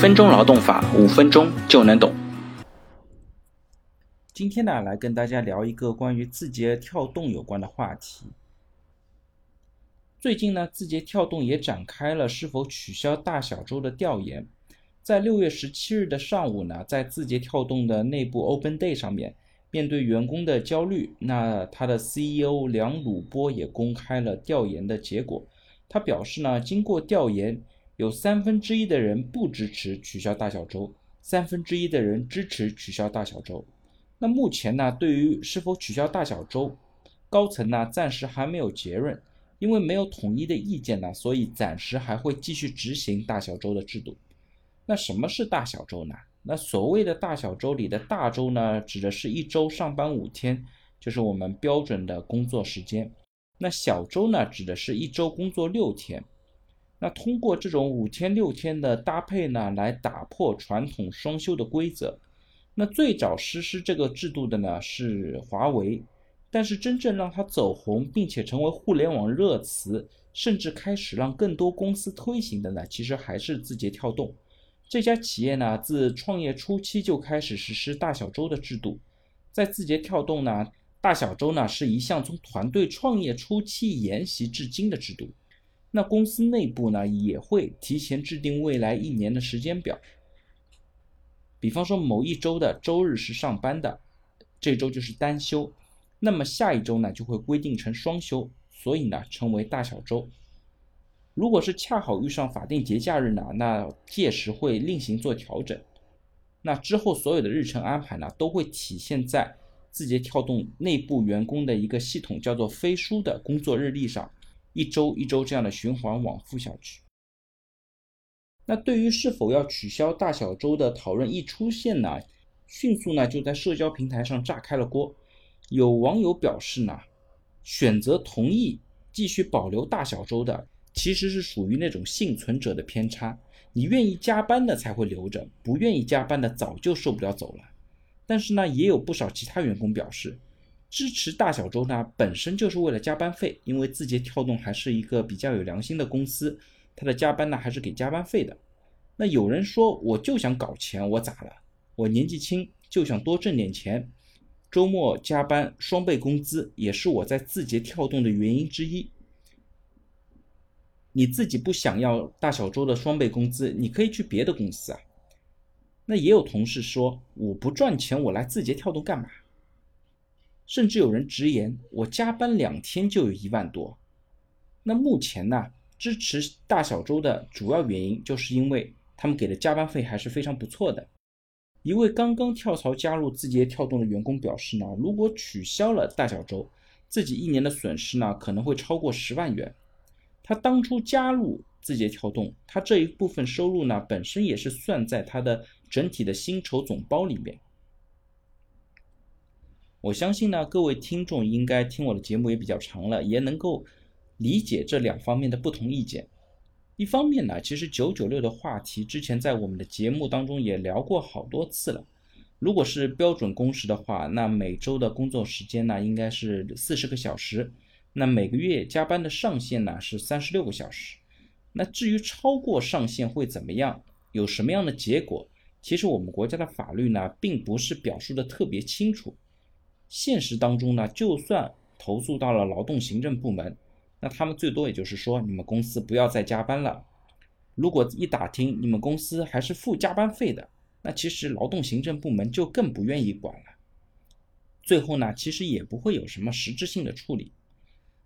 分钟劳动法，五分钟就能懂。今天呢，来跟大家聊一个关于字节跳动有关的话题。最近呢，字节跳动也展开了是否取消大小周的调研。在六月十七日的上午呢，在字节跳动的内部 Open Day 上面，面对员工的焦虑，那他的 CEO 梁鲁波也公开了调研的结果。他表示呢，经过调研，有三分之一的人不支持取消大小周，三分之一的人支持取消大小周。那目前呢，对于是否取消大小周，高层呢暂时还没有结论，因为没有统一的意见呢，所以暂时还会继续执行大小周的制度。那什么是大小周呢？那所谓的大小周里的大周呢，指的是一周上班五天，就是我们标准的工作时间。那小周呢，指的是一周工作六天。那通过这种五天六天的搭配呢，来打破传统双休的规则。那最早实施这个制度的呢是华为，但是真正让它走红，并且成为互联网热词，甚至开始让更多公司推行的呢，其实还是字节跳动。这家企业呢，自创业初期就开始实施大小周的制度。在字节跳动呢。大小周呢是一项从团队创业初期沿袭至今的制度，那公司内部呢也会提前制定未来一年的时间表。比方说某一周的周日是上班的，这周就是单休，那么下一周呢就会规定成双休，所以呢称为大小周。如果是恰好遇上法定节假日呢，那届时会另行做调整。那之后所有的日程安排呢都会体现在。字节跳动内部员工的一个系统叫做飞书的工作日历上，一周一周这样的循环往复下去。那对于是否要取消大小周的讨论一出现呢，迅速呢就在社交平台上炸开了锅。有网友表示呢，选择同意继续保留大小周的，其实是属于那种幸存者的偏差。你愿意加班的才会留着，不愿意加班的早就受不了走了。但是呢，也有不少其他员工表示，支持大小周呢，本身就是为了加班费，因为字节跳动还是一个比较有良心的公司，它的加班呢还是给加班费的。那有人说，我就想搞钱，我咋了？我年纪轻，就想多挣点钱，周末加班双倍工资，也是我在字节跳动的原因之一。你自己不想要大小周的双倍工资，你可以去别的公司啊。那也有同事说，我不赚钱，我来字节跳动干嘛？甚至有人直言，我加班两天就有一万多。那目前呢，支持大小周的主要原因，就是因为他们给的加班费还是非常不错的。一位刚刚跳槽加入字节跳动的员工表示呢，如果取消了大小周，自己一年的损失呢可能会超过十万元。他当初加入。字节跳动，他这一部分收入呢，本身也是算在他的整体的薪酬总包里面。我相信呢，各位听众应该听我的节目也比较长了，也能够理解这两方面的不同意见。一方面呢，其实九九六的话题之前在我们的节目当中也聊过好多次了。如果是标准工时的话，那每周的工作时间呢，应该是四十个小时。那每个月加班的上限呢，是三十六个小时。那至于超过上限会怎么样，有什么样的结果？其实我们国家的法律呢，并不是表述的特别清楚。现实当中呢，就算投诉到了劳动行政部门，那他们最多也就是说，你们公司不要再加班了。如果一打听你们公司还是付加班费的，那其实劳动行政部门就更不愿意管了。最后呢，其实也不会有什么实质性的处理。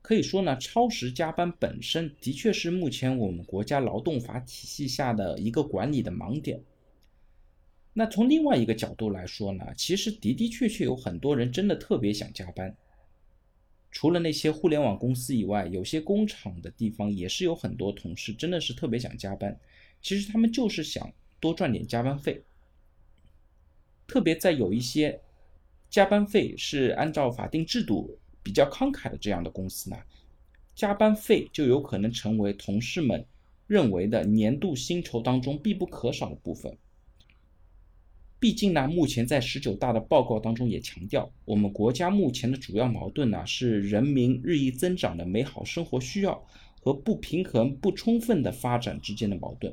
可以说呢，超时加班本身的确是目前我们国家劳动法体系下的一个管理的盲点。那从另外一个角度来说呢，其实的的确确有很多人真的特别想加班。除了那些互联网公司以外，有些工厂的地方也是有很多同事真的是特别想加班。其实他们就是想多赚点加班费。特别在有一些加班费是按照法定制度。比较慷慨的这样的公司呢，加班费就有可能成为同事们认为的年度薪酬当中必不可少的部分。毕竟呢，目前在十九大的报告当中也强调，我们国家目前的主要矛盾呢是人民日益增长的美好生活需要和不平衡不充分的发展之间的矛盾。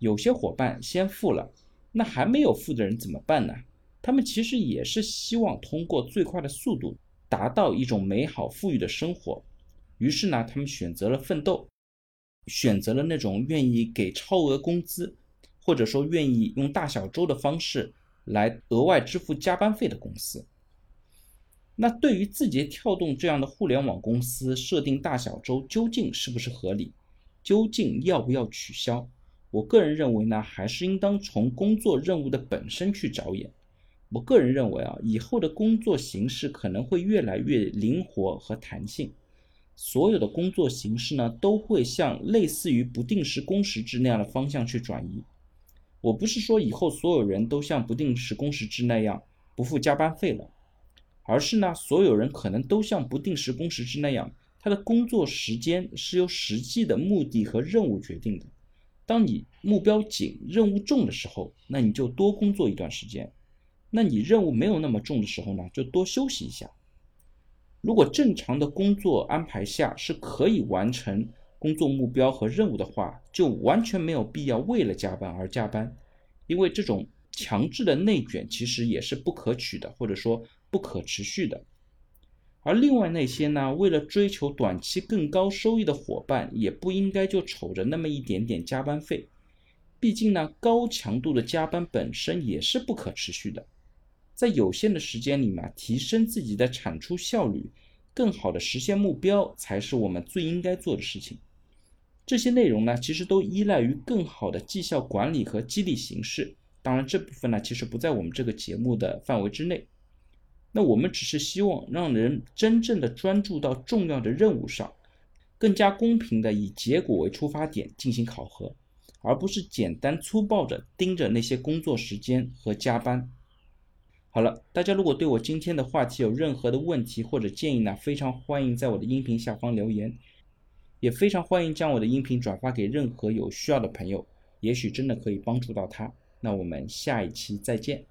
有些伙伴先富了，那还没有富的人怎么办呢？他们其实也是希望通过最快的速度达到一种美好富裕的生活，于是呢，他们选择了奋斗，选择了那种愿意给超额工资，或者说愿意用大小周的方式来额外支付加班费的公司。那对于字节跳动这样的互联网公司设定大小周究竟是不是合理？究竟要不要取消？我个人认为呢，还是应当从工作任务的本身去着眼。我个人认为啊，以后的工作形式可能会越来越灵活和弹性，所有的工作形式呢，都会向类似于不定时工时制那样的方向去转移。我不是说以后所有人都像不定时工时制那样不付加班费了，而是呢，所有人可能都像不定时工时制那样，他的工作时间是由实际的目的和任务决定的。当你目标紧、任务重的时候，那你就多工作一段时间；那你任务没有那么重的时候呢，就多休息一下。如果正常的工作安排下是可以完成工作目标和任务的话，就完全没有必要为了加班而加班，因为这种强制的内卷其实也是不可取的，或者说不可持续的。而另外那些呢，为了追求短期更高收益的伙伴，也不应该就瞅着那么一点点加班费。毕竟呢，高强度的加班本身也是不可持续的。在有限的时间里嘛，提升自己的产出效率，更好的实现目标，才是我们最应该做的事情。这些内容呢，其实都依赖于更好的绩效管理和激励形式。当然，这部分呢，其实不在我们这个节目的范围之内。那我们只是希望让人真正的专注到重要的任务上，更加公平的以结果为出发点进行考核，而不是简单粗暴的盯着那些工作时间和加班。好了，大家如果对我今天的话题有任何的问题或者建议呢，非常欢迎在我的音频下方留言，也非常欢迎将我的音频转发给任何有需要的朋友，也许真的可以帮助到他。那我们下一期再见。